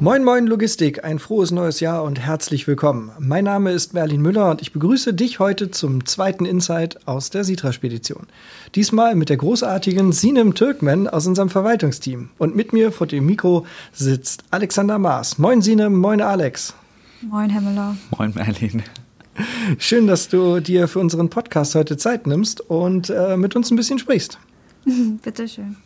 Moin Moin Logistik, ein frohes neues Jahr und herzlich willkommen. Mein Name ist Merlin Müller und ich begrüße dich heute zum zweiten Insight aus der Sitra-Spedition. Diesmal mit der großartigen Sinem Türkmen aus unserem Verwaltungsteam. Und mit mir vor dem Mikro sitzt Alexander Maas. Moin Sinem, moin Alex. Moin Herr Müller. Moin Merlin. Schön, dass du dir für unseren Podcast heute Zeit nimmst und äh, mit uns ein bisschen sprichst. Bitteschön.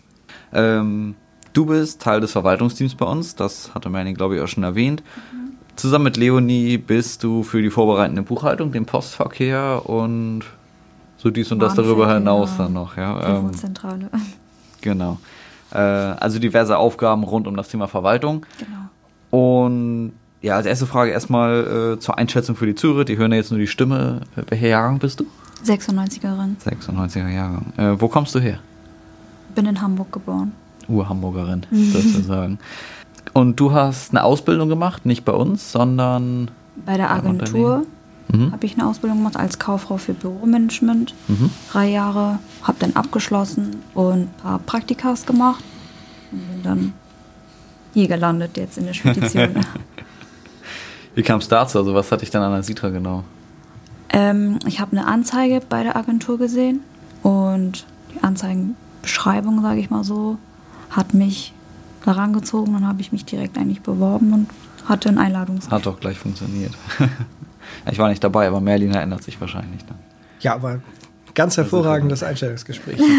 Ähm, Du bist Teil des Verwaltungsteams bei uns, das hatte Merlin, glaube ich, auch schon erwähnt. Mhm. Zusammen mit Leonie bist du für die vorbereitende Buchhaltung, den Postverkehr und so dies und das darüber hinaus genau. dann noch. Ja, ähm. Genau. Äh, also diverse Aufgaben rund um das Thema Verwaltung. Genau. Und ja, als erste Frage erstmal äh, zur Einschätzung für die Zuhörer. Die hören ja jetzt nur die Stimme. Welcher Jahrgang bist du? 96erin. 96er Jahrgang. Äh, wo kommst du her? Bin in Hamburg geboren. Urhamburgerin sozusagen. Und du hast eine Ausbildung gemacht, nicht bei uns, sondern bei der Agentur. Mhm. Habe ich eine Ausbildung gemacht als Kauffrau für Büromanagement. Mhm. Drei Jahre, habe dann abgeschlossen und ein paar Praktikas gemacht und bin dann hier gelandet jetzt in der Spedition. Wie kam es dazu? Also was hatte ich dann an der Sitra genau? Ähm, ich habe eine Anzeige bei der Agentur gesehen und die Anzeigenbeschreibung, sage ich mal so, hat mich daran gezogen. Dann habe ich mich direkt eigentlich beworben und hatte ein Einladungsgespräch. Hat doch gleich funktioniert. ich war nicht dabei, aber Merlin erinnert sich wahrscheinlich dann. Ja, aber ganz hervorragendes Einstellungsgespräch.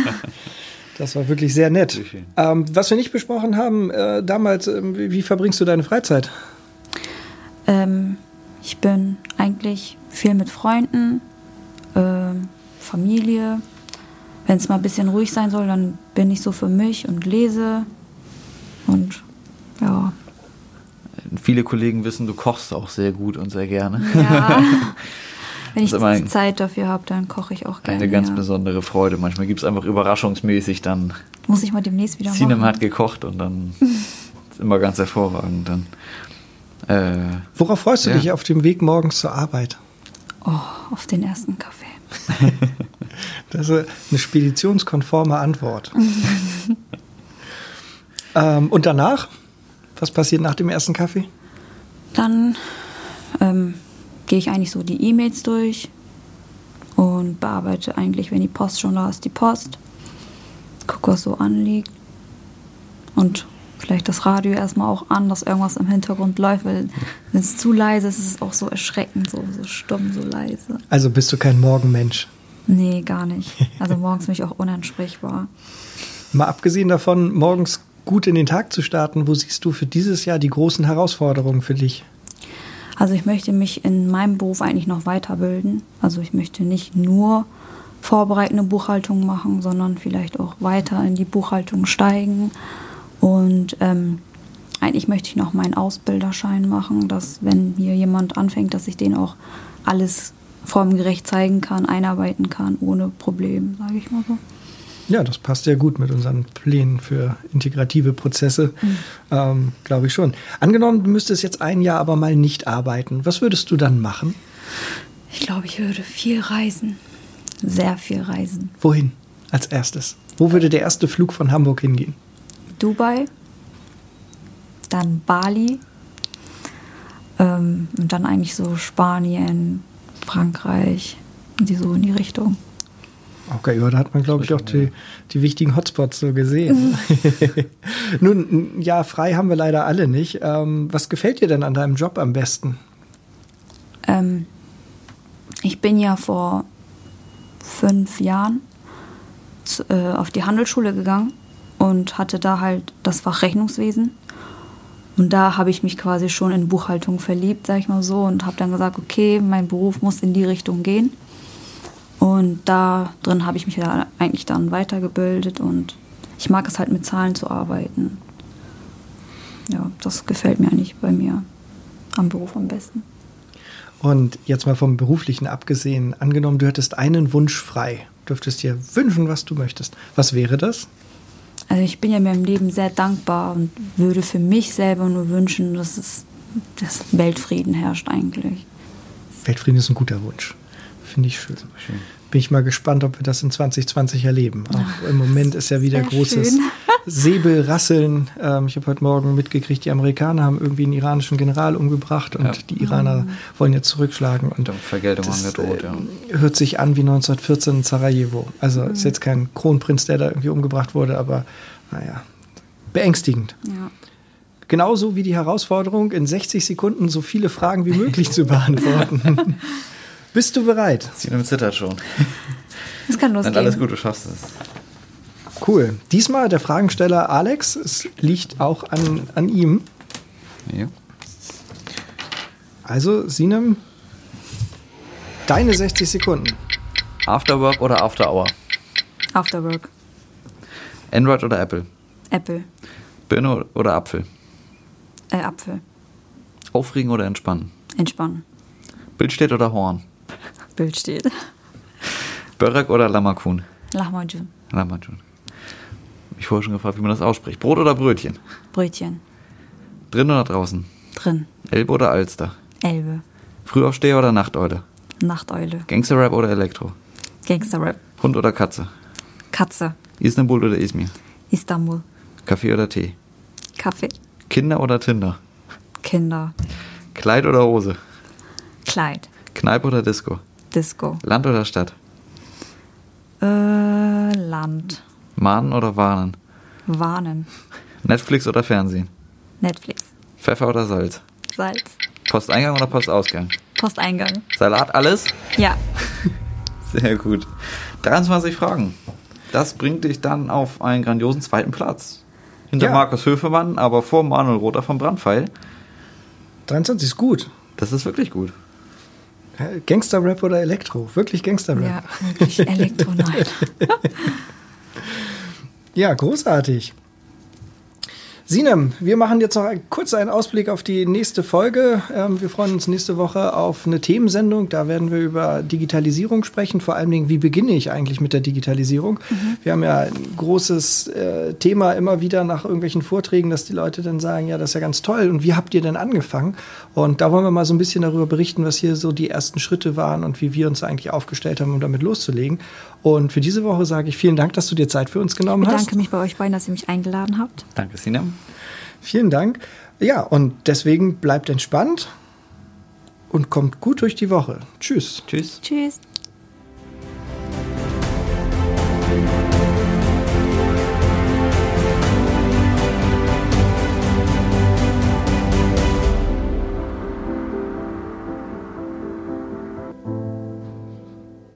Das war wirklich sehr nett. Ähm, was wir nicht besprochen haben äh, damals, äh, wie, wie, verbringst du deine Freizeit? Ähm, ich bin eigentlich viel mit Freunden, äh, Familie, wenn es mal ein bisschen ruhig sein soll, dann bin ich so für mich und lese. Und ja. Viele Kollegen wissen, du kochst auch sehr gut und sehr gerne. Ja. Wenn ich Zeit dafür habe, dann koche ich auch gerne. Eine ganz ja. besondere Freude. Manchmal gibt es einfach überraschungsmäßig dann. Muss ich mal demnächst wieder Sinem machen. hat gekocht und dann ist immer ganz hervorragend. Dann, äh, Worauf freust du ja. dich auf dem Weg morgens zur Arbeit? Oh, auf den ersten Kaffee. das ist eine speditionskonforme Antwort. ähm, und danach? Was passiert nach dem ersten Kaffee? Dann ähm, gehe ich eigentlich so die E-Mails durch und bearbeite eigentlich, wenn die Post schon da ist, die Post. Gucke, was so anliegt. Und vielleicht das Radio erstmal auch an, dass irgendwas im Hintergrund läuft, weil wenn es zu leise ist, ist es auch so erschreckend, so, so stumm, so leise. Also bist du kein Morgenmensch? Nee, gar nicht. Also morgens bin ich auch unansprechbar. Mal abgesehen davon, morgens gut in den Tag zu starten, wo siehst du für dieses Jahr die großen Herausforderungen für dich? Also ich möchte mich in meinem Beruf eigentlich noch weiterbilden. Also ich möchte nicht nur vorbereitende Buchhaltung machen, sondern vielleicht auch weiter in die Buchhaltung steigen und ähm, eigentlich möchte ich noch meinen Ausbilderschein machen, dass wenn hier jemand anfängt, dass ich den auch alles formgerecht zeigen kann, einarbeiten kann, ohne Problem, sage ich mal so. Ja, das passt sehr gut mit unseren Plänen für integrative Prozesse, mhm. ähm, glaube ich schon. Angenommen, du müsstest jetzt ein Jahr aber mal nicht arbeiten, was würdest du dann machen? Ich glaube, ich würde viel reisen. Sehr viel reisen. Wohin als erstes? Wo würde der erste Flug von Hamburg hingehen? Dubai, dann Bali ähm, und dann eigentlich so Spanien, Frankreich, die so in die Richtung. Okay, ja, da hat man, glaube ich, auch die, die wichtigen Hotspots so gesehen. Nun, ja, frei haben wir leider alle nicht. Ähm, was gefällt dir denn an deinem Job am besten? Ähm, ich bin ja vor fünf Jahren zu, äh, auf die Handelsschule gegangen und hatte da halt das Fach Rechnungswesen. Und da habe ich mich quasi schon in Buchhaltung verliebt, sag ich mal so, und habe dann gesagt, okay, mein Beruf muss in die Richtung gehen. Und da drin habe ich mich da eigentlich dann weitergebildet und ich mag es halt mit Zahlen zu arbeiten. Ja, das gefällt mir eigentlich bei mir am Beruf am besten. Und jetzt mal vom Beruflichen abgesehen, angenommen, du hättest einen Wunsch frei, dürftest dir wünschen, was du möchtest. Was wäre das? Also ich bin ja mir im Leben sehr dankbar und würde für mich selber nur wünschen, dass es dass Weltfrieden herrscht eigentlich. Weltfrieden ist ein guter Wunsch. Finde ich schön. schön. Bin ich mal gespannt, ob wir das in 2020 erleben. Auch im Moment ist ja wieder großes schön. Säbelrasseln. Ähm, ich habe heute Morgen mitgekriegt, die Amerikaner haben irgendwie einen iranischen General umgebracht und Ja. die Iraner wollen jetzt zurückschlagen. Und Vergeltung das angedroht, ja. äh, hört sich an wie 1914 in Sarajevo. Also ist jetzt kein Kronprinz, der da irgendwie umgebracht wurde, aber naja, beängstigend. Ja. Genauso wie die Herausforderung, in 60 Sekunden so viele Fragen wie möglich zu beantworten. Bist du bereit? Sinem zittert schon. Es kann Dann losgehen. alles gut, du schaffst es. Cool. Diesmal der Fragensteller Alex. Es liegt auch an, an ihm. Ja. Also, Sinem, deine 60 Sekunden. Afterwork oder After Hour? After Work. Android oder Apple? Apple. Birne oder Apfel? Äh, Apfel. Aufregen oder entspannen? Entspannen. Bildstedt oder Horn? Bild steht. Börek oder Lamakun? Lahmacun. Lamakun. Ich vorher schon gefragt, wie man das ausspricht. Brot oder Brötchen? Brötchen. Drin oder draußen? Drin. Elbe oder Alster? Elbe. Frühaufsteher oder Nachteule? Nachteule. Gangsterrap oder Elektro? Gangsterrap. Hund oder Katze? Katze. Istanbul oder Izmir? Istanbul. Kaffee oder Tee? Kaffee. Kinder oder Tinder? Kinder. Kleid oder Hose? Kleid. Kneipe oder Disco? Disco. Land oder Stadt? Äh, Land. Mahnen oder Warnen? Warnen. Netflix oder Fernsehen? Netflix. Pfeffer oder Salz? Salz. Posteingang oder Postausgang? Posteingang. Salat, alles? Ja. Sehr gut. 23 Fragen. Das bringt dich dann auf einen grandiosen zweiten Platz. Hinter Ja. Markus Höfemann, aber vor Manuel Rother vom Brandpfeil. 23 ist gut. Das ist wirklich gut. Gangster-Rap oder Elektro? Wirklich Gangster-Rap. Ja, wirklich Elektronein. Ja, großartig. Sinem, wir machen jetzt noch kurz einen Ausblick auf die nächste Folge. Ähm, wir freuen uns nächste Woche auf eine Themensendung. Da werden wir über Digitalisierung sprechen. Vor allen Dingen, wie beginne ich eigentlich mit der Digitalisierung? Wir haben ja ein großes äh, Thema immer wieder nach irgendwelchen Vorträgen, dass die Leute dann sagen, ja, das ist ja ganz toll. Und wie habt ihr denn angefangen? Und da wollen wir mal so ein bisschen darüber berichten, was hier so die ersten Schritte waren und wie wir uns eigentlich aufgestellt haben, um damit loszulegen. Und für diese Woche sage ich vielen Dank, dass du dir Zeit für uns genommen Ich hast. bedanke mich bei euch beiden, dass ihr mich eingeladen habt. Danke, Sinem. Vielen Dank. Ja, und deswegen bleibt entspannt und kommt gut durch die Woche. Tschüss. Tschüss. Tschüss.